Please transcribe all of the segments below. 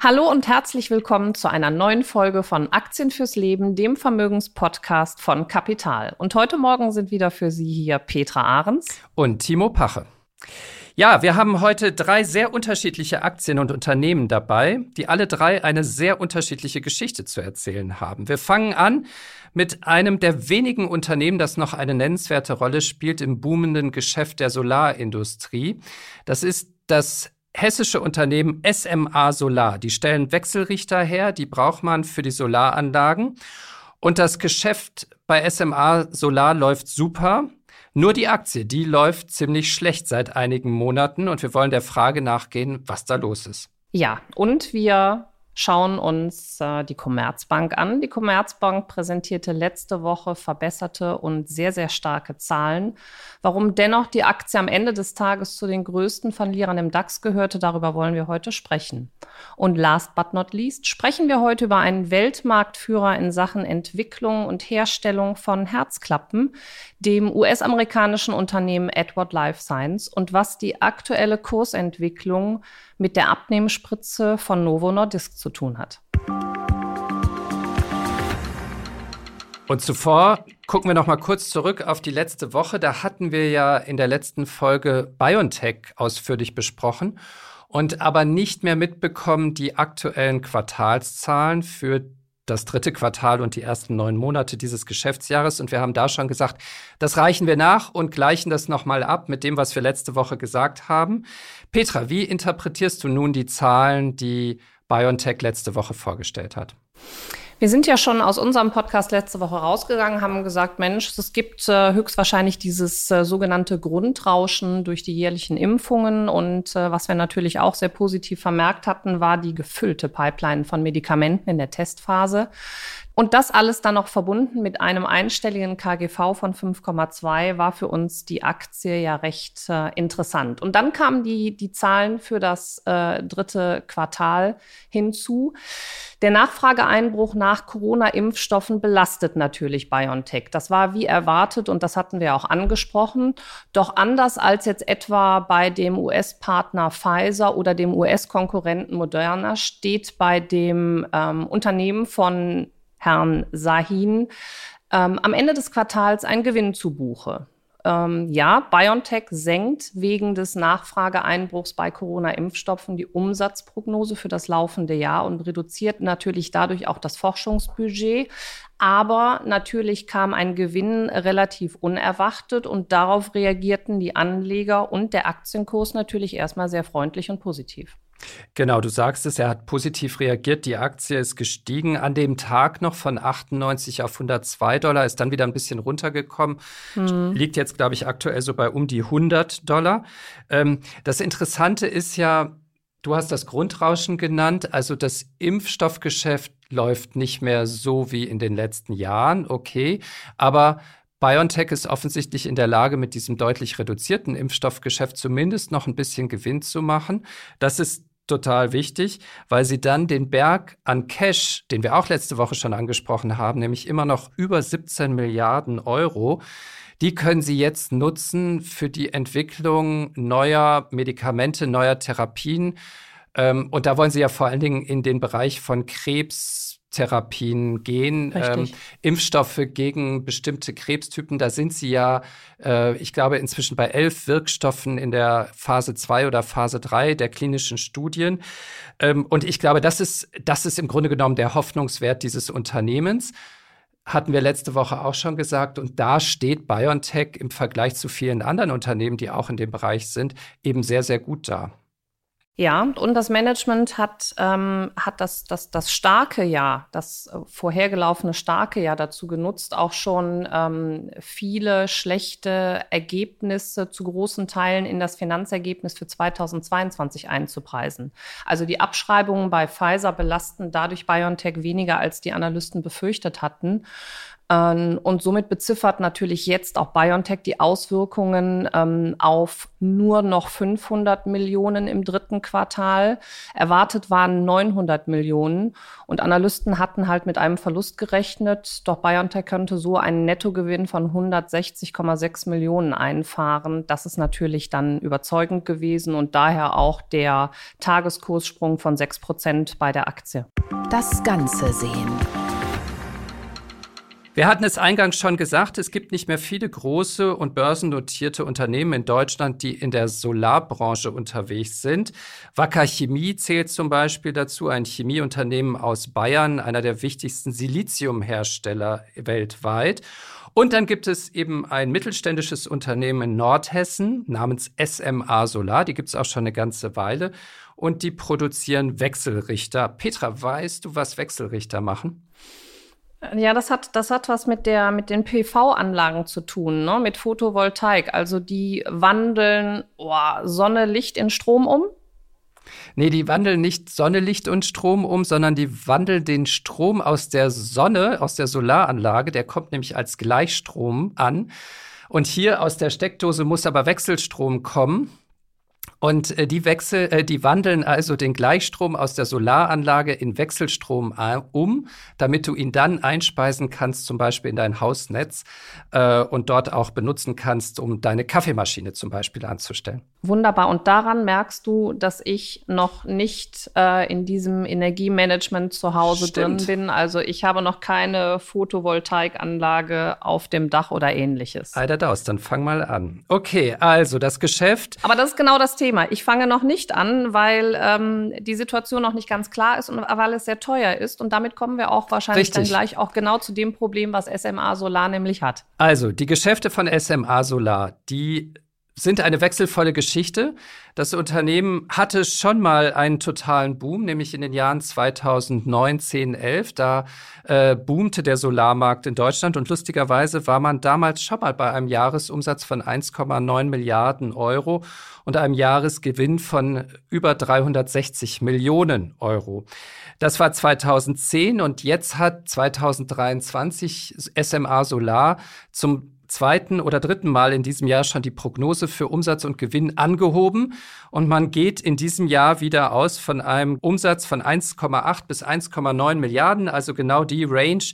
Hallo und herzlich willkommen zu einer neuen Folge von Aktien fürs Leben, dem Vermögenspodcast von Kapital. Und heute Morgen sind wieder für Sie hier Petra Ahrens und Timo Pache. Ja, wir haben heute drei sehr unterschiedliche Aktien und Unternehmen dabei, die alle drei eine sehr unterschiedliche Geschichte zu erzählen haben. Wir fangen an mit einem der wenigen Unternehmen, das noch eine nennenswerte Rolle spielt im boomenden Geschäft der Solarindustrie. Das ist das hessische Unternehmen SMA Solar. Die stellen Wechselrichter her, die braucht man für die Solaranlagen. Und das Geschäft bei SMA Solar läuft super. Nur die Aktie, die läuft ziemlich schlecht seit einigen Monaten und wir wollen der Frage nachgehen, was da los ist. Ja, und wir schauen uns äh, die Commerzbank an. Die Commerzbank präsentierte letzte Woche verbesserte und sehr, sehr starke Zahlen. Warum dennoch die Aktie am Ende des Tages zu den größten Verlierern im DAX gehörte, darüber wollen wir heute sprechen. Und last but not least sprechen wir heute über einen Weltmarktführer in Sachen Entwicklung und Herstellung von Herzklappen, dem US-amerikanischen Unternehmen Edward Life Science und was die aktuelle Kursentwicklung mit der Abnehmspritze von Novo Nordisk zu tun hat. Und zuvor gucken wir noch mal kurz zurück auf die letzte Woche. Da hatten wir ja in der letzten Folge BioNTech ausführlich besprochen und aber nicht mehr mitbekommen die aktuellen Quartalszahlen für das dritte Quartal und die ersten neun Monate dieses Geschäftsjahres. Und wir haben da schon gesagt, das reichen wir nach und gleichen das nochmal ab mit dem, was wir letzte Woche gesagt haben. Petra, wie interpretierst du nun die Zahlen, die BioNTech letzte Woche vorgestellt hat? Wir sind ja schon aus unserem Podcast letzte Woche rausgegangen, haben gesagt, Mensch, es gibt äh, höchstwahrscheinlich dieses äh, sogenannte Grundrauschen durch die jährlichen Impfungen. Und äh, was wir natürlich auch sehr positiv vermerkt hatten, war die gefüllte Pipeline von Medikamenten in der Testphase. Und das alles dann noch verbunden mit einem einstelligen KGV von 5,2 war für uns die Aktie ja recht äh, interessant. Und dann kamen die, die Zahlen für das äh, dritte Quartal hinzu. Der Nachfrageeinbruch nach Corona-Impfstoffen belastet natürlich BioNTech. Das war wie erwartet und das hatten wir auch angesprochen. Doch anders als jetzt etwa bei dem US-Partner Pfizer oder dem US-Konkurrenten Moderna steht bei dem ähm, Unternehmen von Herrn Sahin, ähm, am Ende des Quartals ein Gewinn zu Buche. Ähm, ja, BioNTech senkt wegen des Nachfrageeinbruchs bei Corona-Impfstoffen die Umsatzprognose für das laufende Jahr und reduziert natürlich dadurch auch das Forschungsbudget. Aber natürlich kam ein Gewinn relativ unerwartet und darauf reagierten die Anleger und der Aktienkurs natürlich erstmal sehr freundlich und positiv. Genau, du sagst es, er hat positiv reagiert. Die Aktie ist gestiegen an dem Tag noch von 98 auf 102 Dollar, ist dann wieder ein bisschen runtergekommen, hm. liegt jetzt, glaube ich, aktuell so bei um die 100 Dollar. Ähm, das Interessante ist ja, du hast das Grundrauschen genannt, also das Impfstoffgeschäft läuft nicht mehr so wie in den letzten Jahren, okay, aber BioNTech ist offensichtlich in der Lage, mit diesem deutlich reduzierten Impfstoffgeschäft zumindest noch ein bisschen Gewinn zu machen. Das ist total wichtig, weil sie dann den Berg an Cash, den wir auch letzte Woche schon angesprochen haben, nämlich immer noch über 17 Milliarden Euro, die können sie jetzt nutzen für die Entwicklung neuer Medikamente, neuer Therapien. Ähm, und da wollen sie ja vor allen Dingen in den Bereich von Krebs, Therapien gehen, ähm, Impfstoffe gegen bestimmte Krebstypen. Da sind sie ja, äh, ich glaube, inzwischen bei elf Wirkstoffen in der Phase 2 oder Phase 3 der klinischen Studien. Ähm, und ich glaube, das ist, das ist im Grunde genommen der Hoffnungswert dieses Unternehmens. Hatten wir letzte Woche auch schon gesagt. Und da steht BioNTech im Vergleich zu vielen anderen Unternehmen, die auch in dem Bereich sind, eben sehr, sehr gut da. Ja, und das Management hat, ähm, hat das, das, das starke Jahr, das äh, vorhergelaufene starke Jahr dazu genutzt, auch schon ähm, viele schlechte Ergebnisse zu großen Teilen in das Finanzergebnis für 2022 einzupreisen. Also die Abschreibungen bei Pfizer belasten dadurch BioNTech weniger, als die Analysten befürchtet hatten. Ähm, und somit beziffert natürlich jetzt auch BioNTech die Auswirkungen ähm, auf nur noch 500 Millionen im dritten Quartal. Erwartet waren 900 Millionen und Analysten hatten halt mit einem Verlust gerechnet. Doch BioNTech könnte so einen Nettogewinn von 160,6 Millionen einfahren. Das ist natürlich dann überzeugend gewesen und daher auch der Tageskurssprung von 6 Prozent bei der Aktie. Das Ganze sehen. Wir hatten es eingangs schon gesagt, es gibt nicht mehr viele große und börsennotierte Unternehmen in Deutschland, die in der Solarbranche unterwegs sind. Wacker Chemie zählt zum Beispiel dazu, ein Chemieunternehmen aus Bayern, einer der wichtigsten Siliziumhersteller weltweit. Und dann gibt es eben ein mittelständisches Unternehmen in Nordhessen namens SMA Solar. Die gibt es auch schon eine ganze Weile. Und die produzieren Wechselrichter. Petra, weißt du, was Wechselrichter machen? Ja, das hat, das hat was mit, der, mit den PV-Anlagen zu tun, ne? mit Photovoltaik. Also die wandeln oh, Sonne, Licht in Strom um. Nee, die wandeln nicht Sonne, Licht und Strom um, sondern die wandeln den Strom aus der Sonne, aus der Solaranlage, der kommt nämlich als Gleichstrom an. Und hier aus der Steckdose muss aber Wechselstrom kommen. Und äh, die wechsel, äh, die wandeln also den Gleichstrom aus der Solaranlage in Wechselstrom äh, um, damit du ihn dann einspeisen kannst, zum Beispiel in dein Hausnetz äh, und dort auch benutzen kannst, um deine Kaffeemaschine zum Beispiel anzustellen. Wunderbar. Und daran merkst du, dass ich noch nicht äh, in diesem Energiemanagement zu Hause Stimmt. drin bin. Also ich habe noch keine Photovoltaikanlage auf dem Dach oder ähnliches. Alter Daus, dann fang mal an. Okay, also das Geschäft. Aber das ist genau das Thema. Ich fange noch nicht an, weil ähm, die Situation noch nicht ganz klar ist und weil es sehr teuer ist. Und damit kommen wir auch wahrscheinlich Richtig. dann gleich auch genau zu dem Problem, was SMA Solar nämlich hat. Also die Geschäfte von SMA Solar, die sind eine wechselvolle Geschichte. Das Unternehmen hatte schon mal einen totalen Boom, nämlich in den Jahren 2009, 10, 11. Da äh, boomte der Solarmarkt in Deutschland und lustigerweise war man damals schon mal bei einem Jahresumsatz von 1,9 Milliarden Euro und einem Jahresgewinn von über 360 Millionen Euro. Das war 2010 und jetzt hat 2023 SMA Solar zum zweiten oder dritten Mal in diesem Jahr schon die Prognose für Umsatz und Gewinn angehoben. Und man geht in diesem Jahr wieder aus von einem Umsatz von 1,8 bis 1,9 Milliarden, also genau die Range,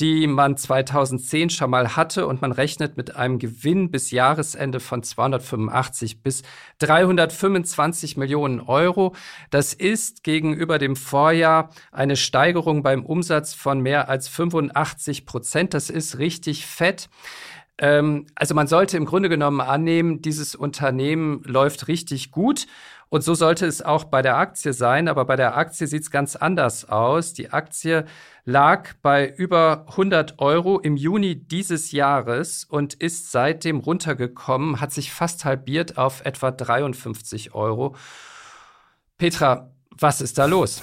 die man 2010 schon mal hatte und man rechnet mit einem Gewinn bis Jahresende von 285 bis 325 Millionen Euro. Das ist gegenüber dem Vorjahr eine Steigerung beim Umsatz von mehr als 85 Prozent. Das ist richtig fett. Ähm, also man sollte im Grunde genommen annehmen, dieses Unternehmen läuft richtig gut. Und so sollte es auch bei der Aktie sein. Aber bei der Aktie sieht es ganz anders aus. Die Aktie lag bei über 100 Euro im Juni dieses Jahres und ist seitdem runtergekommen, hat sich fast halbiert auf etwa 53 Euro. Petra, was ist da los?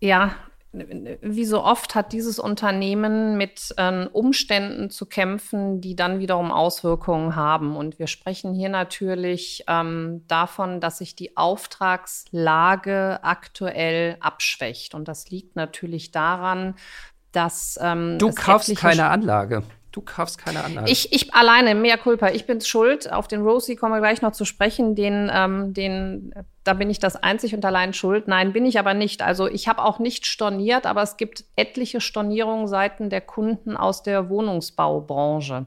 Ja, wie so oft hat dieses Unternehmen mit ähm, Umständen zu kämpfen, die dann wiederum Auswirkungen haben. Und wir sprechen hier natürlich ähm, davon, dass sich die Auftragslage aktuell abschwächt. Und das liegt natürlich daran, dass ähm, du kaufst keine Anlage. Du kaufst keine Anlage. Ich, ich alleine, mehr Culpa. Ich bin schuld. Auf den Rosie kommen wir gleich noch zu sprechen. Den, ähm, den, da bin ich das einzig und allein schuld. Nein, bin ich aber nicht. Also ich habe auch nicht storniert, aber es gibt etliche Stornierungen seiten der Kunden aus der Wohnungsbaubranche.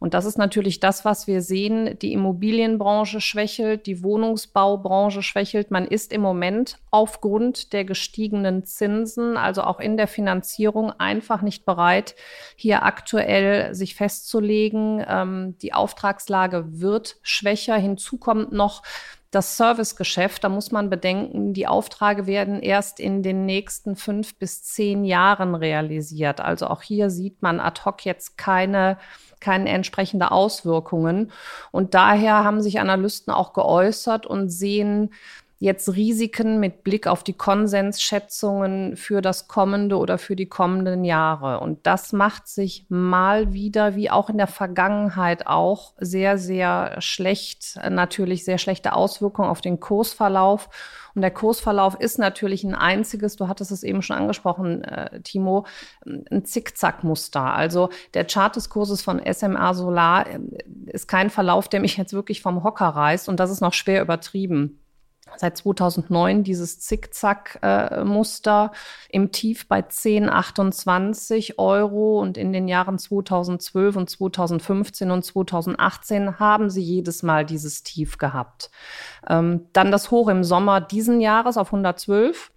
Und das ist natürlich das, was wir sehen. Die Immobilienbranche schwächelt, die Wohnungsbaubranche schwächelt. Man ist im Moment aufgrund der gestiegenen Zinsen, also auch in der Finanzierung, einfach nicht bereit, hier aktuell sich festzulegen. Ähm, die Auftragslage wird schwächer. Hinzu kommt noch, das Servicegeschäft, da muss man bedenken, die Aufträge werden erst in den nächsten fünf bis zehn Jahren realisiert. Also auch hier sieht man ad hoc jetzt keine keine entsprechende Auswirkungen. Und daher haben sich Analysten auch geäußert und sehen jetzt Risiken mit Blick auf die Konsensschätzungen für das kommende oder für die kommenden Jahre. Und das macht sich mal wieder, wie auch in der Vergangenheit auch, sehr, sehr schlecht, natürlich sehr schlechte Auswirkungen auf den Kursverlauf. Und der Kursverlauf ist natürlich ein einziges, du hattest es eben schon angesprochen, äh, Timo, ein Zickzackmuster. Also der Chart des Kurses von SMA Solar äh, ist kein Verlauf, der mich jetzt wirklich vom Hocker reißt. Und das ist noch schwer übertrieben seit 2009 dieses Zickzack-Muster im Tief bei 10,28 Euro und in den Jahren 2012 und 2015 und 2018 haben sie jedes Mal dieses Tief gehabt. Ähm, dann das Hoch im Sommer diesen Jahres auf 112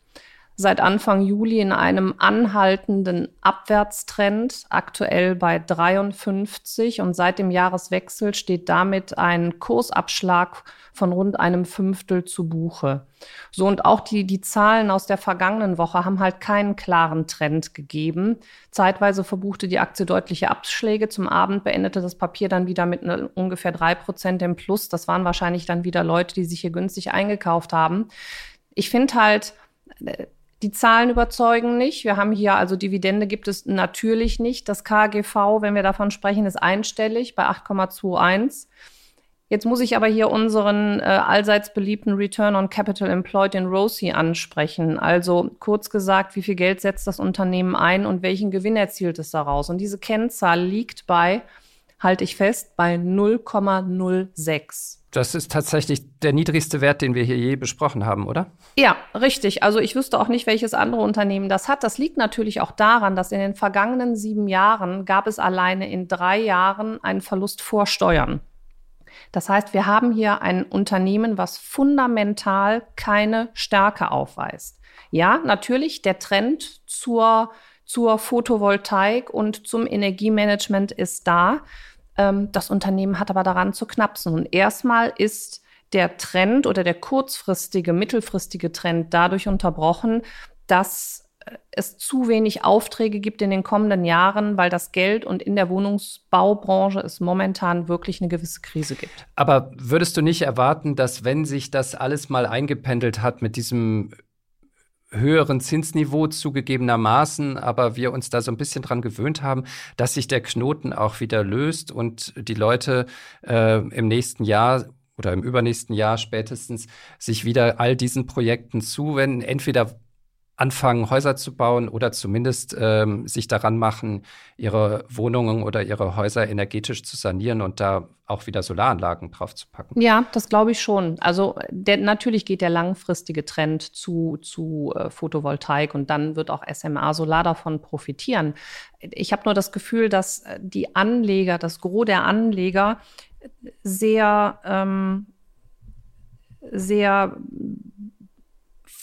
seit Anfang Juli in einem anhaltenden Abwärtstrend, aktuell bei 53 und seit dem Jahreswechsel steht damit ein Kursabschlag von rund einem Fünftel zu Buche. So und auch die, die Zahlen aus der vergangenen Woche haben halt keinen klaren Trend gegeben. Zeitweise verbuchte die Aktie deutliche Abschläge. Zum Abend beendete das Papier dann wieder mit ungefähr drei Prozent im Plus. Das waren wahrscheinlich dann wieder Leute, die sich hier günstig eingekauft haben. Ich finde halt, äh, die Zahlen überzeugen nicht. Wir haben hier also Dividende gibt es natürlich nicht. Das KGV, wenn wir davon sprechen, ist einstellig bei 8,21. Jetzt muss ich aber hier unseren äh, allseits beliebten Return on Capital Employed in ROSI ansprechen. Also kurz gesagt, wie viel Geld setzt das Unternehmen ein und welchen Gewinn erzielt es daraus? Und diese Kennzahl liegt bei, halte ich fest, bei 0,06. Das ist tatsächlich der niedrigste Wert, den wir hier je besprochen haben, oder? Ja, richtig. Also ich wüsste auch nicht, welches andere Unternehmen das hat. Das liegt natürlich auch daran, dass in den vergangenen sieben Jahren gab es alleine in drei Jahren einen Verlust vor Steuern. Das heißt, wir haben hier ein Unternehmen, was fundamental keine Stärke aufweist. Ja, natürlich, der Trend zur, zur Photovoltaik und zum Energiemanagement ist da. Ähm, das Unternehmen hat aber daran zu knapsen. Und erstmal ist der Trend oder der kurzfristige, mittelfristige Trend dadurch unterbrochen, dass äh, es zu wenig Aufträge gibt in den kommenden Jahren, weil das Geld und in der Wohnungsbaubranche es momentan wirklich eine gewisse Krise gibt. Aber würdest du nicht erwarten, dass wenn sich das alles mal eingependelt hat mit diesem höheren Zinsniveau zugegebenermaßen, aber wir uns da so ein bisschen dran gewöhnt haben, dass sich der Knoten auch wieder löst und die Leute äh, im nächsten Jahr oder im übernächsten Jahr spätestens sich wieder all diesen Projekten zuwenden, entweder anfangen, Häuser zu bauen oder zumindest ähm, sich daran machen, ihre Wohnungen oder ihre Häuser energetisch zu sanieren und da auch wieder Solaranlagen draufzupacken. Ja, das glaube ich schon. Also der, natürlich geht der langfristige Trend zu, zu äh, Photovoltaik und dann wird auch SMA Solar davon profitieren. Ich habe nur das Gefühl, dass äh, die Anleger, das Gros der Anleger sehr, ähm, sehr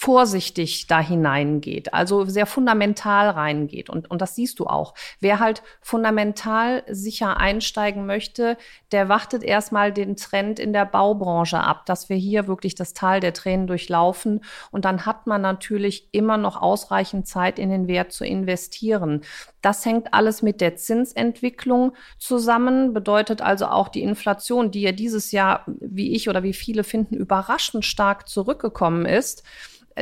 vorsichtig da hineingeht, also sehr fundamental reingeht. Und, und das siehst du auch. Wer halt fundamental sicher einsteigen möchte, der wartet erstmal den Trend in der Baubranche ab, dass wir hier wirklich das Tal der Tränen durchlaufen. Und dann hat man natürlich immer noch ausreichend Zeit, in den Wert zu investieren. Das hängt alles mit der Zinsentwicklung zusammen, bedeutet also auch die Inflation, die ja dieses Jahr, wie ich oder wie viele finden, überraschend stark zurückgekommen ist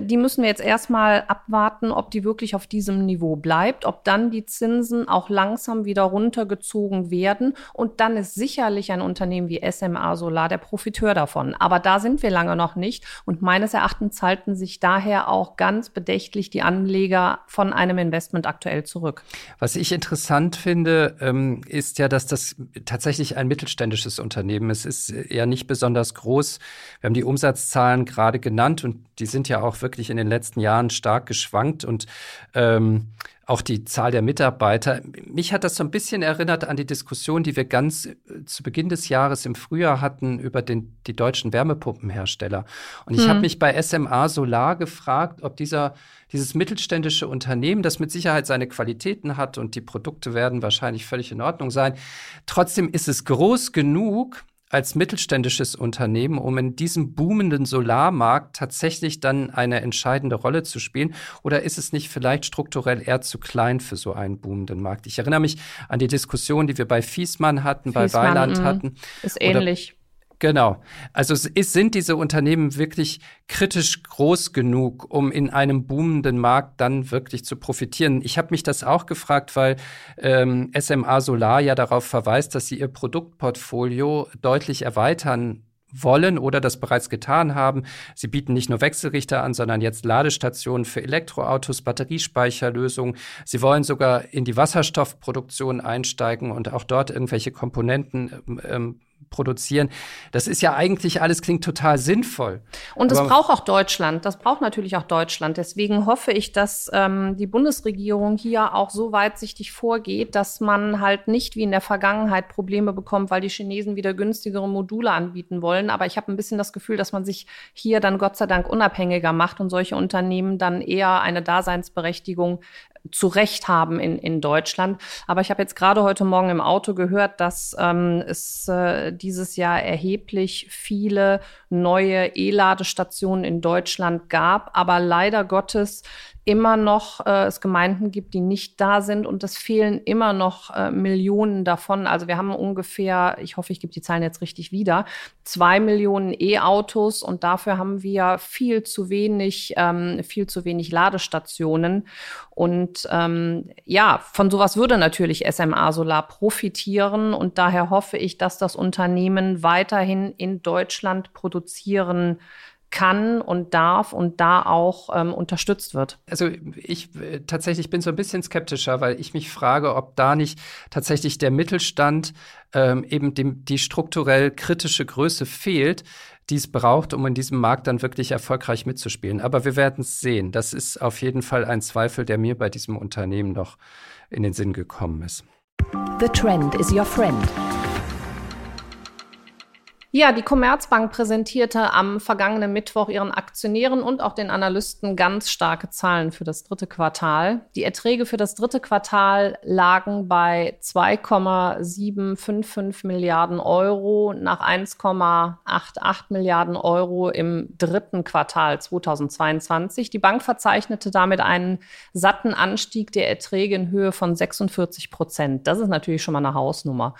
die müssen wir jetzt erstmal abwarten, ob die wirklich auf diesem Niveau bleibt, ob dann die Zinsen auch langsam wieder runtergezogen werden. Und dann ist sicherlich ein Unternehmen wie SMA Solar der Profiteur davon. Aber da sind wir lange noch nicht. Und meines Erachtens halten sich daher auch ganz bedächtlich die Anleger von einem Investment aktuell zurück. Was ich interessant finde, ähm, ist ja, dass das tatsächlich ein mittelständisches Unternehmen ist. Es ist eher nicht besonders groß. Wir haben die Umsatzzahlen gerade genannt und die sind ja auch wirklich in den letzten Jahren stark geschwankt und ähm, auch die Zahl der Mitarbeiter. Mich hat das so ein bisschen erinnert an die Diskussion, die wir ganz äh, zu Beginn des Jahres im Frühjahr hatten über den, die deutschen Wärmepumpenhersteller. Und ich hm. habe mich bei SMA Solar gefragt, ob dieser, dieses mittelständische Unternehmen, das mit Sicherheit seine Qualitäten hat und die Produkte werden wahrscheinlich völlig in Ordnung sein, trotzdem ist es groß genug, als mittelständisches Unternehmen, um in diesem boomenden Solarmarkt tatsächlich dann eine entscheidende Rolle zu spielen? Oder ist es nicht vielleicht strukturell eher zu klein für so einen boomenden Markt? Ich erinnere mich an die Diskussion, die wir bei Fiesmann hatten, Fiesmann, bei Weiland mm, hatten. Ist ähnlich. Genau. Also ist, sind diese Unternehmen wirklich kritisch groß genug, um in einem boomenden Markt dann wirklich zu profitieren? Ich habe mich das auch gefragt, weil ähm, SMA Solar ja darauf verweist, dass sie ihr Produktportfolio deutlich erweitern wollen oder das bereits getan haben. Sie bieten nicht nur Wechselrichter an, sondern jetzt Ladestationen für Elektroautos, Batteriespeicherlösungen. Sie wollen sogar in die Wasserstoffproduktion einsteigen und auch dort irgendwelche Komponenten ähm, ähm produzieren. Das ist ja eigentlich alles klingt total sinnvoll. Und das braucht auch Deutschland. Das braucht natürlich auch Deutschland. Deswegen hoffe ich, dass ähm, die Bundesregierung hier auch so weitsichtig vorgeht, dass man halt nicht wie in der Vergangenheit Probleme bekommt, weil die Chinesen wieder günstigere Module anbieten wollen. Aber ich habe ein bisschen das Gefühl, dass man sich hier dann Gott sei Dank unabhängiger macht und solche Unternehmen dann eher eine Daseinsberechtigung zu Recht haben in, in Deutschland. Aber ich habe jetzt gerade heute Morgen im Auto gehört, dass ähm, es äh, dieses Jahr erheblich viele neue E-Ladestationen in Deutschland gab. Aber leider Gottes immer noch äh, es Gemeinden gibt, die nicht da sind und es fehlen immer noch äh, Millionen davon. Also wir haben ungefähr, ich hoffe, ich gebe die Zahlen jetzt richtig wieder, zwei Millionen E-Autos und dafür haben wir viel zu wenig, ähm, viel zu wenig Ladestationen. Und ähm, ja, von sowas würde natürlich SMA Solar profitieren und daher hoffe ich, dass das Unternehmen weiterhin in Deutschland produzieren kann und darf und da auch ähm, unterstützt wird? Also ich äh, tatsächlich bin so ein bisschen skeptischer, weil ich mich frage, ob da nicht tatsächlich der Mittelstand ähm, eben dem, die strukturell kritische Größe fehlt, die es braucht, um in diesem Markt dann wirklich erfolgreich mitzuspielen. Aber wir werden es sehen. Das ist auf jeden Fall ein Zweifel, der mir bei diesem Unternehmen noch in den Sinn gekommen ist. The trend is your friend. Ja, die Commerzbank präsentierte am vergangenen Mittwoch ihren Aktionären und auch den Analysten ganz starke Zahlen für das dritte Quartal. Die Erträge für das dritte Quartal lagen bei 2,755 Milliarden Euro nach 1,88 Milliarden Euro im dritten Quartal 2022. Die Bank verzeichnete damit einen satten Anstieg der Erträge in Höhe von 46 Prozent. Das ist natürlich schon mal eine Hausnummer.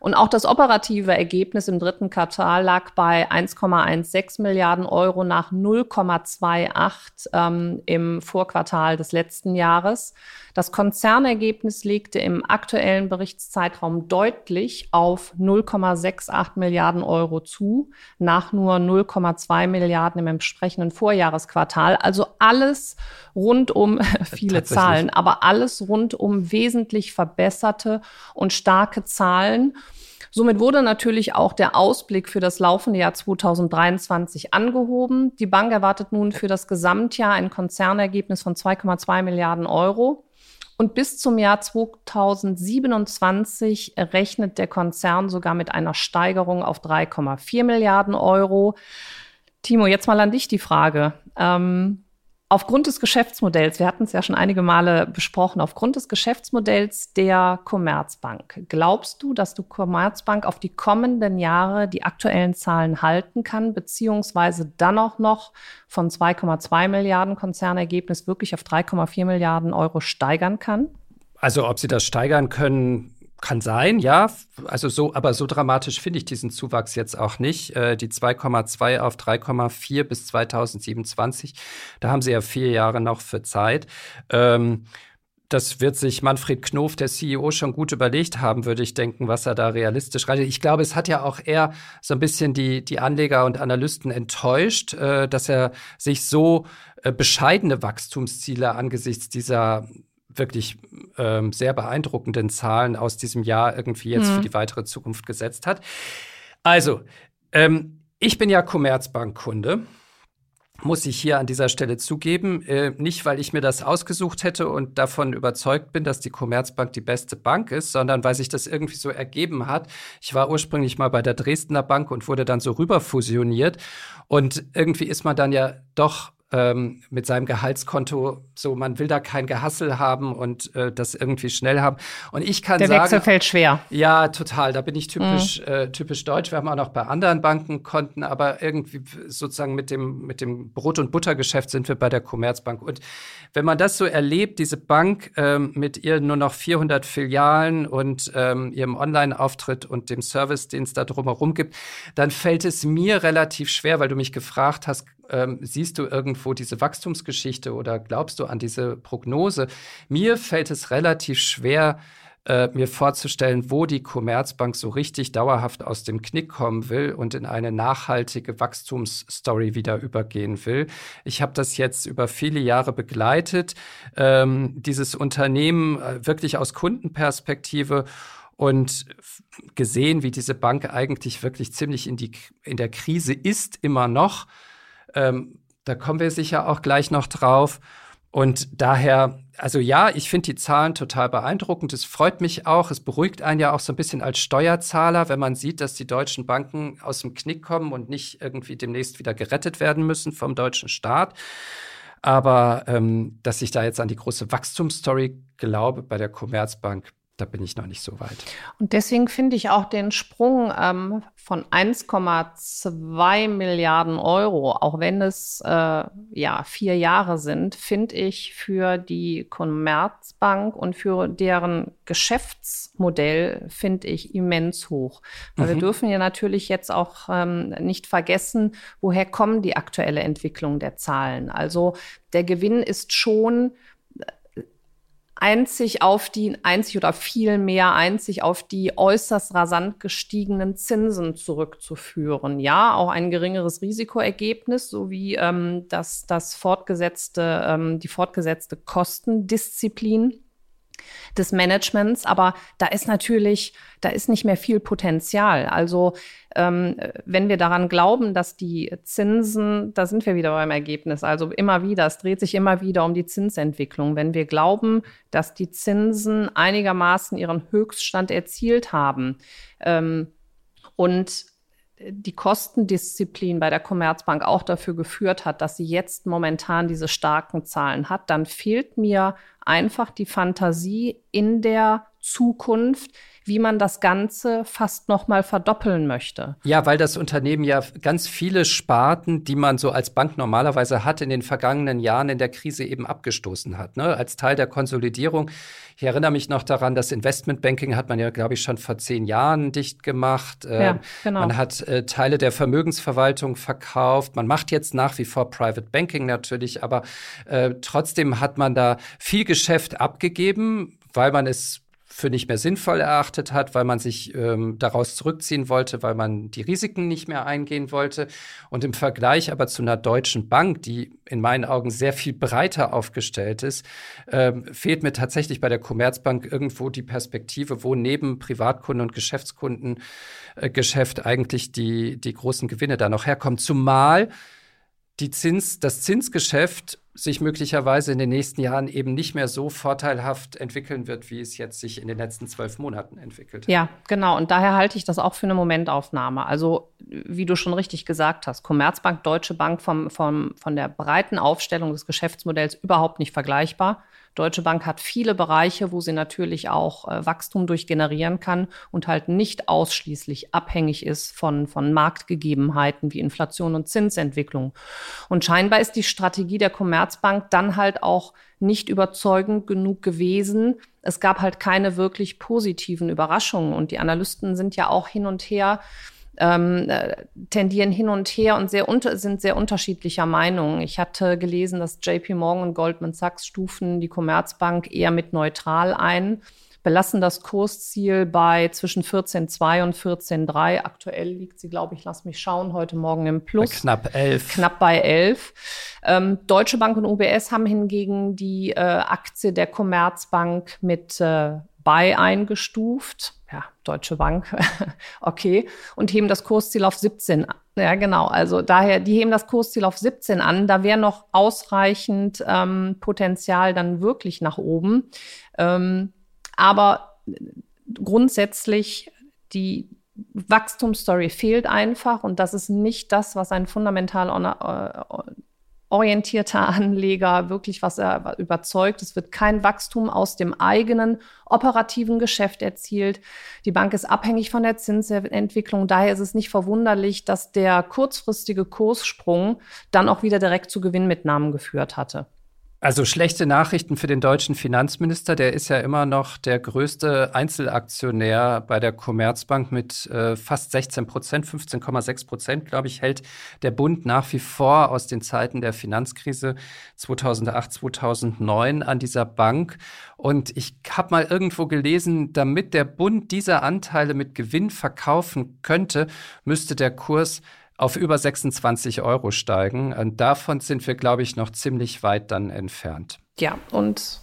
Und auch das operative Ergebnis im dritten Quartal lag bei 1,16 Milliarden Euro nach 0,28 ähm, im Vorquartal des letzten Jahres. Das Konzernergebnis legte im aktuellen Berichtszeitraum deutlich auf 0,68 Milliarden Euro zu, nach nur 0,2 Milliarden im entsprechenden Vorjahresquartal. Also alles rund um viele Zahlen, aber alles rund um wesentlich verbesserte und starke Zahlen. Somit wurde natürlich auch der Ausblick für das laufende Jahr 2023 angehoben. Die Bank erwartet nun für das Gesamtjahr ein Konzernergebnis von 2,2 Milliarden Euro. Und bis zum Jahr 2027 rechnet der Konzern sogar mit einer Steigerung auf 3,4 Milliarden Euro. Timo, jetzt mal an dich die Frage. Ähm, Aufgrund des Geschäftsmodells, wir hatten es ja schon einige Male besprochen, aufgrund des Geschäftsmodells der Commerzbank, glaubst du, dass du Commerzbank auf die kommenden Jahre die aktuellen Zahlen halten kann, beziehungsweise dann auch noch von 2,2 Milliarden Konzernergebnis wirklich auf 3,4 Milliarden Euro steigern kann? Also ob sie das steigern können, kann sein, ja. Also so, aber so dramatisch finde ich diesen Zuwachs jetzt auch nicht. Äh, die 2,2 auf 3,4 bis 2027, da haben sie ja vier Jahre noch für Zeit. Ähm, das wird sich Manfred Knof, der CEO, schon gut überlegt haben, würde ich denken, was er da realistisch reitet. Ich glaube, es hat ja auch eher so ein bisschen die, die Anleger und Analysten enttäuscht, äh, dass er sich so äh, bescheidene Wachstumsziele angesichts dieser wirklich ähm, sehr beeindruckenden Zahlen aus diesem Jahr irgendwie jetzt mhm. für die weitere Zukunft gesetzt hat. Also, ähm, ich bin ja Commerzbank-Kunde. Muss ich hier an dieser Stelle zugeben. Äh, nicht, weil ich mir das ausgesucht hätte und davon überzeugt bin, dass die Commerzbank die beste Bank ist, sondern weil sich das irgendwie so ergeben hat. Ich war ursprünglich mal bei der Dresdner Bank und wurde dann so rüber fusioniert. Und irgendwie ist man dann ja doch ähm, mit seinem Gehaltskonto so, man will da kein Gehassel haben und äh, das irgendwie schnell haben. Und ich kann Der sagen. Der Wechsel fällt schwer. Ja, total. Da bin ich typisch, mhm. äh, typisch deutsch. Wir haben auch noch bei anderen Banken Konten, aber irgendwie sozusagen mit dem, mit dem Brot- und Buttergeschäft sind wir bei der Commerzbank. Und wenn man das so erlebt, diese Bank ähm, mit ihren nur noch 400 Filialen und ähm, ihrem Online-Auftritt und dem Service, den es da drumherum gibt, dann fällt es mir relativ schwer, weil du mich gefragt hast, ähm, siehst du irgendwo diese Wachstumsgeschichte oder glaubst du an diese Prognose? Mir fällt es relativ schwer, äh, mir vorzustellen, wo die Commerzbank so richtig dauerhaft aus dem Knick kommen will und in eine nachhaltige Wachstumsstory wieder übergehen will. Ich habe das jetzt über viele Jahre begleitet, ähm, dieses Unternehmen äh, wirklich aus Kundenperspektive und gesehen, wie diese Bank eigentlich wirklich ziemlich in, die, in der Krise ist, immer noch. Ähm, da kommen wir sicher auch gleich noch drauf. Und daher, also ja, ich finde die Zahlen total beeindruckend. Es freut mich auch. Es beruhigt einen ja auch so ein bisschen als Steuerzahler, wenn man sieht, dass die deutschen Banken aus dem Knick kommen und nicht irgendwie demnächst wieder gerettet werden müssen vom deutschen Staat. Aber ähm, dass ich da jetzt an die große Wachstumsstory glaube bei der Commerzbank, da bin ich noch nicht so weit. Und deswegen finde ich auch den Sprung ähm, von 1,2 Milliarden Euro, auch wenn es äh, ja vier Jahre sind, finde ich für die Commerzbank und für deren Geschäftsmodell finde ich immens hoch. Weil mhm. wir dürfen ja natürlich jetzt auch ähm, nicht vergessen, woher kommen die aktuelle Entwicklung der Zahlen. Also der Gewinn ist schon einzig auf die, einzig oder viel mehr einzig auf die äußerst rasant gestiegenen Zinsen zurückzuführen. Ja, auch ein geringeres Risikoergebnis sowie ähm, das, das fortgesetzte, ähm, die fortgesetzte Kostendisziplin des Managements, aber da ist natürlich, da ist nicht mehr viel Potenzial. Also ähm, wenn wir daran glauben, dass die Zinsen, da sind wir wieder beim Ergebnis, also immer wieder, es dreht sich immer wieder um die Zinsentwicklung. Wenn wir glauben, dass die Zinsen einigermaßen ihren Höchststand erzielt haben ähm, und die Kostendisziplin bei der Commerzbank auch dafür geführt hat, dass sie jetzt momentan diese starken Zahlen hat, dann fehlt mir einfach die Fantasie in der Zukunft, wie man das Ganze fast noch mal verdoppeln möchte. Ja, weil das Unternehmen ja ganz viele Sparten, die man so als Bank normalerweise hat, in den vergangenen Jahren in der Krise eben abgestoßen hat. Ne? Als Teil der Konsolidierung. Ich erinnere mich noch daran, das Investmentbanking hat man ja, glaube ich, schon vor zehn Jahren dicht gemacht. Ja, ähm, genau. Man hat äh, Teile der Vermögensverwaltung verkauft. Man macht jetzt nach wie vor Private Banking natürlich, aber äh, trotzdem hat man da viel Geschäft abgegeben, weil man es für nicht mehr sinnvoll erachtet hat, weil man sich ähm, daraus zurückziehen wollte, weil man die Risiken nicht mehr eingehen wollte. Und im Vergleich aber zu einer deutschen Bank, die in meinen Augen sehr viel breiter aufgestellt ist, ähm, fehlt mir tatsächlich bei der Commerzbank irgendwo die Perspektive, wo neben Privatkunden und Geschäftskundengeschäft äh, eigentlich die, die großen Gewinne da noch herkommen. Zumal die Zins, das Zinsgeschäft sich möglicherweise in den nächsten Jahren eben nicht mehr so vorteilhaft entwickeln wird, wie es jetzt sich in den letzten zwölf Monaten entwickelt. Ja, genau. Und daher halte ich das auch für eine Momentaufnahme. Also, wie du schon richtig gesagt hast, Commerzbank, Deutsche Bank vom, vom, von der breiten Aufstellung des Geschäftsmodells überhaupt nicht vergleichbar. Deutsche Bank hat viele Bereiche, wo sie natürlich auch äh, Wachstum durchgenerieren kann und halt nicht ausschließlich abhängig ist von, von Marktgegebenheiten wie Inflation und Zinsentwicklung. Und scheinbar ist die Strategie der Commerzbank dann halt auch nicht überzeugend genug gewesen. Es gab halt keine wirklich positiven Überraschungen und die Analysten sind ja auch hin und her ähm, äh, tendieren hin und her und sehr unter, sind sehr unterschiedlicher Meinung. Ich hatte gelesen, dass JP Morgan und Goldman Sachs stufen die Commerzbank eher mit neutral ein, belassen das Kursziel bei zwischen 14,2 und 14,3. Aktuell liegt sie, glaube ich, lass mich schauen, heute Morgen im Plus. Bei knapp 11. Knapp bei 11. Ähm, Deutsche Bank und UBS haben hingegen die äh, Aktie der Commerzbank mit äh, bei eingestuft ja, Deutsche Bank, okay, und heben das Kursziel auf 17 Ja, genau. Also daher, die heben das Kursziel auf 17 an. Da wäre noch ausreichend ähm, Potenzial dann wirklich nach oben. Ähm, aber grundsätzlich die Wachstumsstory fehlt einfach und das ist nicht das, was ein fundamental orientierter Anleger wirklich, was er überzeugt. Es wird kein Wachstum aus dem eigenen operativen Geschäft erzielt. Die Bank ist abhängig von der Zinsentwicklung. Daher ist es nicht verwunderlich, dass der kurzfristige Kurssprung dann auch wieder direkt zu Gewinnmitnahmen geführt hatte. Also schlechte Nachrichten für den deutschen Finanzminister. Der ist ja immer noch der größte Einzelaktionär bei der Commerzbank mit äh, fast 16 Prozent, 15,6 Prozent, glaube ich, hält der Bund nach wie vor aus den Zeiten der Finanzkrise 2008, 2009 an dieser Bank. Und ich habe mal irgendwo gelesen, damit der Bund diese Anteile mit Gewinn verkaufen könnte, müsste der Kurs auf über 26 Euro steigen. Und davon sind wir, glaube ich, noch ziemlich weit dann entfernt. Ja, und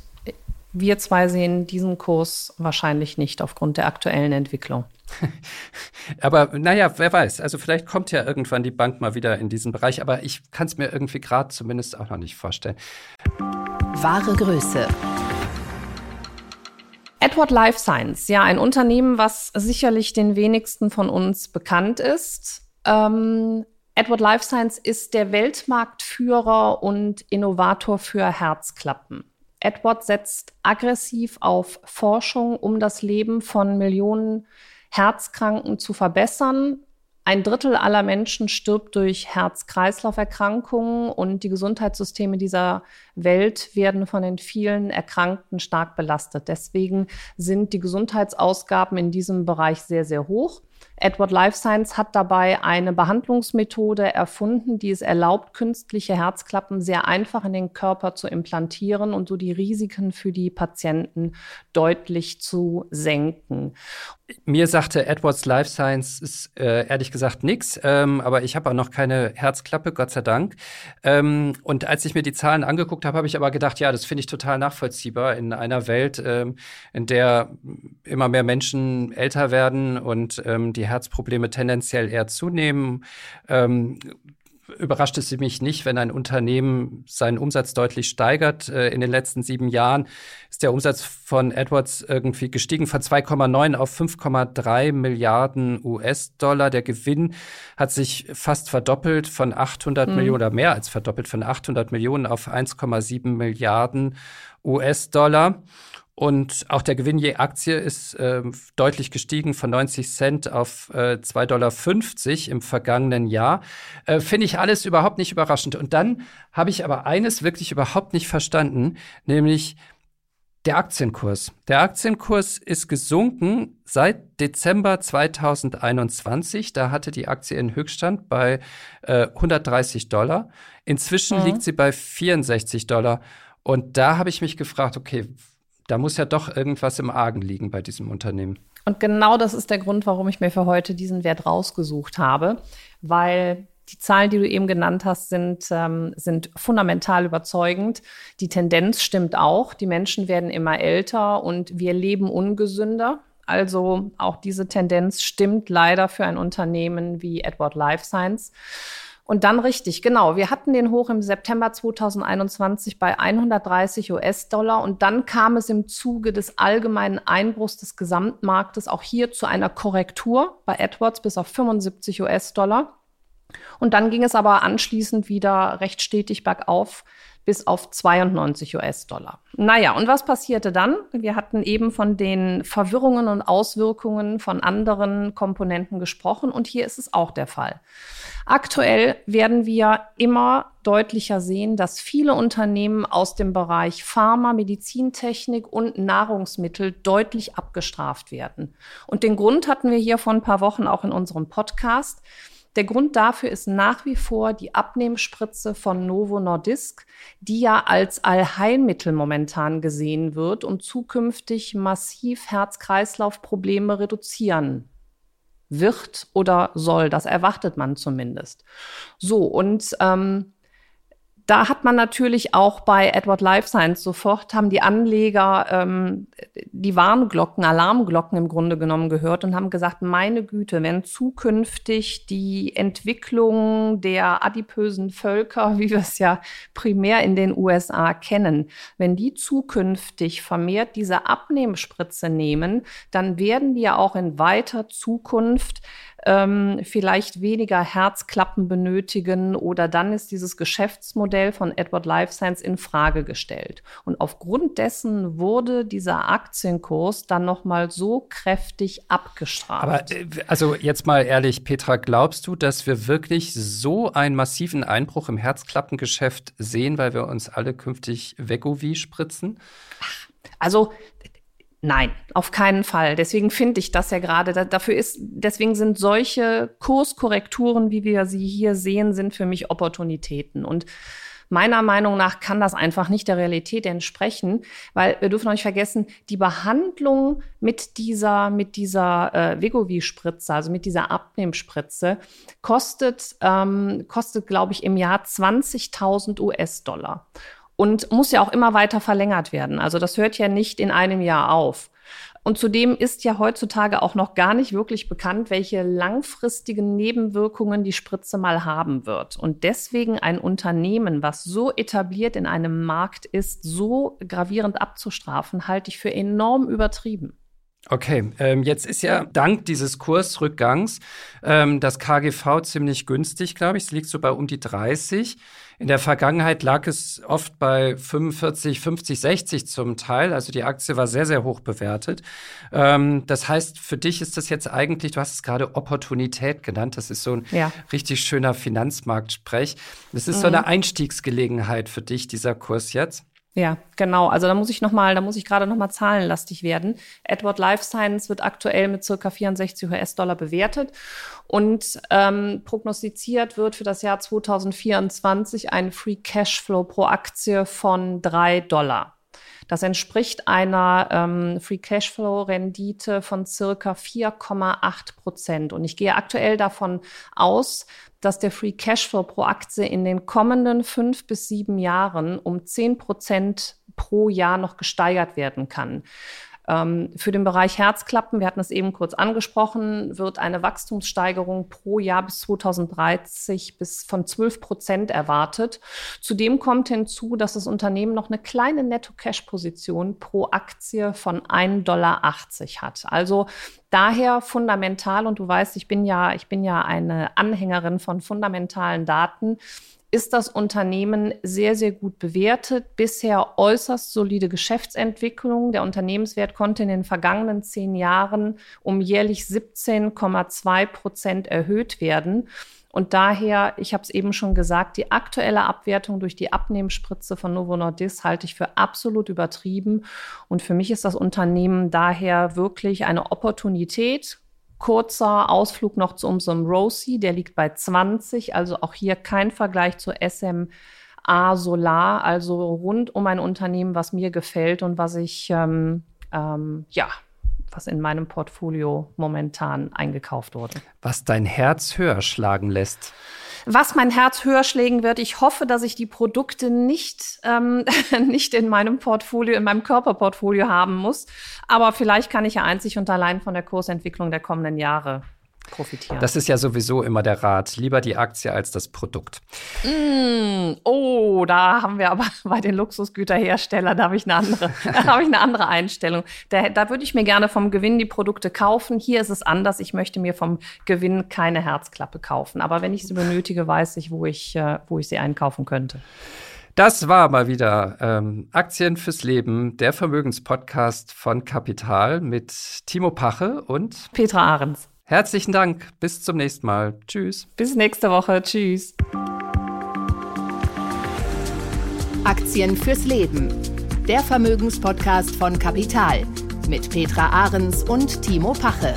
wir zwei sehen diesen Kurs wahrscheinlich nicht aufgrund der aktuellen Entwicklung. aber naja, wer weiß. Also vielleicht kommt ja irgendwann die Bank mal wieder in diesen Bereich, aber ich kann es mir irgendwie gerade zumindest auch noch nicht vorstellen. Wahre Größe. Edward Life Science, ja, ein Unternehmen, was sicherlich den wenigsten von uns bekannt ist. Ähm, Edward Life Science ist der Weltmarktführer und Innovator für Herzklappen. Edward setzt aggressiv auf Forschung, um das Leben von Millionen Herzkranken zu verbessern. Ein Drittel aller Menschen stirbt durch Herz-Kreislauf-Erkrankungen und die Gesundheitssysteme dieser Welt werden von den vielen Erkrankten stark belastet. Deswegen sind die Gesundheitsausgaben in diesem Bereich sehr, sehr hoch. Edward Life Science hat dabei eine Behandlungsmethode erfunden, die es erlaubt, künstliche Herzklappen sehr einfach in den Körper zu implantieren und so die Risiken für die Patienten deutlich zu senken. Mir sagte Edwards Life Science ist äh, ehrlich gesagt nichts, ähm, aber ich habe auch noch keine Herzklappe, Gott sei Dank. Ähm, und als ich mir die Zahlen angeguckt habe, habe ich aber gedacht, ja, das finde ich total nachvollziehbar in einer Welt, ähm, in der immer mehr Menschen älter werden und ähm, die Herzprobleme tendenziell eher zunehmen. Überrascht es mich nicht, wenn ein Unternehmen seinen Umsatz deutlich steigert. Äh, in den letzten sieben Jahren ist der Umsatz von Edwards irgendwie gestiegen von 2,9 auf 5,3 Milliarden US-Dollar. Der Gewinn hat sich fast verdoppelt von 800 mhm. Millionen oder mehr als verdoppelt von 800 Millionen auf 1,7 Milliarden US-Dollar. Und auch der Gewinn je Aktie ist äh, deutlich gestiegen von 90 Cent auf äh, 2,50 Dollar im vergangenen Jahr. Äh, Finde ich alles überhaupt nicht überraschend. Und dann habe ich aber eines wirklich überhaupt nicht verstanden, nämlich der Aktienkurs. Der Aktienkurs ist gesunken seit Dezember 2021. Da hatte die Aktie in Höchststand bei äh, 130 Dollar. Inzwischen mhm. liegt sie bei 64 Dollar. Und da habe ich mich gefragt, okay, da muss ja doch irgendwas im Argen liegen bei diesem Unternehmen. Und genau das ist der Grund, warum ich mir für heute diesen Wert rausgesucht habe, weil die Zahlen, die du eben genannt hast, sind, ähm, sind fundamental überzeugend. Die Tendenz stimmt auch. Die Menschen werden immer älter und wir leben ungesünder. Also auch diese Tendenz stimmt leider für ein Unternehmen wie Edward Life Science. Und dann richtig, genau. Wir hatten den hoch im September 2021 bei 130 US-Dollar und dann kam es im Zuge des allgemeinen Einbruchs des Gesamtmarktes auch hier zu einer Korrektur bei Edwards bis auf 75 US-Dollar. Und dann ging es aber anschließend wieder recht stetig bergauf bis auf 92 US-Dollar. Naja, und was passierte dann? Wir hatten eben von den Verwirrungen und Auswirkungen von anderen Komponenten gesprochen und hier ist es auch der Fall. Aktuell werden wir immer deutlicher sehen, dass viele Unternehmen aus dem Bereich Pharma, Medizintechnik und Nahrungsmittel deutlich abgestraft werden. Und den Grund hatten wir hier vor ein paar Wochen auch in unserem Podcast. Der Grund dafür ist nach wie vor die Abnehmspritze von Novo Nordisk, die ja als Allheilmittel momentan gesehen wird und zukünftig massiv Herz-Kreislauf-Probleme reduzieren wird oder soll. Das erwartet man zumindest. So, und ähm, da hat man natürlich auch bei Edward Life Science sofort haben die Anleger ähm, die Warnglocken, Alarmglocken im Grunde genommen gehört und haben gesagt, meine Güte, wenn zukünftig die Entwicklung der adipösen Völker, wie wir es ja primär in den USA kennen, wenn die zukünftig vermehrt diese Abnehmspritze nehmen, dann werden die ja auch in weiter Zukunft ähm, vielleicht weniger Herzklappen benötigen oder dann ist dieses Geschäftsmodell von Edward Life Science in Frage gestellt. Und aufgrund dessen wurde dieser Aktienkurs dann nochmal so kräftig abgestraft. Aber äh, also jetzt mal ehrlich, Petra, glaubst du, dass wir wirklich so einen massiven Einbruch im Herzklappengeschäft sehen, weil wir uns alle künftig Vegovi spritzen? Also Nein, auf keinen Fall. Deswegen finde ich das ja gerade. Da, dafür ist, deswegen sind solche Kurskorrekturen, wie wir sie hier sehen, sind für mich Opportunitäten. Und meiner Meinung nach kann das einfach nicht der Realität entsprechen, weil wir dürfen auch nicht vergessen, die Behandlung mit dieser, mit dieser äh, Vegovi-Spritze, also mit dieser Abnehmspritze, kostet, ähm, kostet, glaube ich, im Jahr 20.000 US-Dollar und muss ja auch immer weiter verlängert werden. Also das hört ja nicht in einem Jahr auf. Und zudem ist ja heutzutage auch noch gar nicht wirklich bekannt, welche langfristigen Nebenwirkungen die Spritze mal haben wird. Und deswegen ein Unternehmen, was so etabliert in einem Markt ist, so gravierend abzustrafen, halte ich für enorm übertrieben. Okay, ähm, jetzt ist ja dank dieses Kursrückgangs ähm, das KGV ziemlich günstig, glaube ich. Es liegt so bei um die 30. In der Vergangenheit lag es oft bei 45, 50, 60 zum Teil. Also die Aktie war sehr, sehr hoch bewertet. Ähm, das heißt, für dich ist das jetzt eigentlich, du hast es gerade Opportunität genannt. Das ist so ein ja. richtig schöner Finanzmarktsprech. Das ist mhm. so eine Einstiegsgelegenheit für dich, dieser Kurs jetzt. Ja, genau. Also da muss ich noch mal, da muss ich gerade noch mal zahlenlastig werden. Edward Life Science wird aktuell mit circa 64 US-Dollar bewertet und ähm, prognostiziert wird für das Jahr 2024 ein Free Cashflow pro Aktie von drei Dollar. Das entspricht einer ähm, Free Cashflow-Rendite von circa 4,8 Prozent. Und ich gehe aktuell davon aus, dass der Free Cashflow pro Aktie in den kommenden fünf bis sieben Jahren um zehn Prozent pro Jahr noch gesteigert werden kann. Ähm, für den Bereich Herzklappen, wir hatten es eben kurz angesprochen, wird eine Wachstumssteigerung pro Jahr bis 2030 bis von 12 Prozent erwartet. Zudem kommt hinzu, dass das Unternehmen noch eine kleine Netto-Cash-Position pro Aktie von 1,80 Dollar hat. Also daher fundamental, und du weißt, ich bin ja, ich bin ja eine Anhängerin von fundamentalen Daten ist das Unternehmen sehr, sehr gut bewertet. Bisher äußerst solide Geschäftsentwicklung. Der Unternehmenswert konnte in den vergangenen zehn Jahren um jährlich 17,2 Prozent erhöht werden. Und daher, ich habe es eben schon gesagt, die aktuelle Abwertung durch die Abnehmspritze von Novo Nordisk halte ich für absolut übertrieben. Und für mich ist das Unternehmen daher wirklich eine Opportunität, Kurzer Ausflug noch zu unserem Rosie, der liegt bei 20, also auch hier kein Vergleich zur SMA Solar, also rund um ein Unternehmen, was mir gefällt und was ich ähm, ähm, ja was in meinem Portfolio momentan eingekauft wurde. Was dein Herz höher schlagen lässt was mein Herz höher schlägen wird. Ich hoffe, dass ich die Produkte nicht, ähm, nicht in meinem Portfolio, in meinem Körperportfolio haben muss. Aber vielleicht kann ich ja einzig und allein von der Kursentwicklung der kommenden Jahre profitieren. Das ist ja sowieso immer der Rat. Lieber die Aktie als das Produkt. Mm, oh, da haben wir aber bei den Luxusgüterherstellern, da habe ich eine andere, da habe ich eine andere Einstellung. Da, da würde ich mir gerne vom Gewinn die Produkte kaufen. Hier ist es anders. Ich möchte mir vom Gewinn keine Herzklappe kaufen. Aber wenn ich sie benötige, weiß ich, wo ich, äh, wo ich sie einkaufen könnte. Das war mal wieder ähm, Aktien fürs Leben, der Vermögenspodcast von Kapital mit Timo Pache und Petra Ahrens. Herzlichen Dank. Bis zum nächsten Mal. Tschüss. Bis nächste Woche. Tschüss. Aktien fürs Leben. Der Vermögenspodcast von Kapital mit Petra Ahrens und Timo Pache.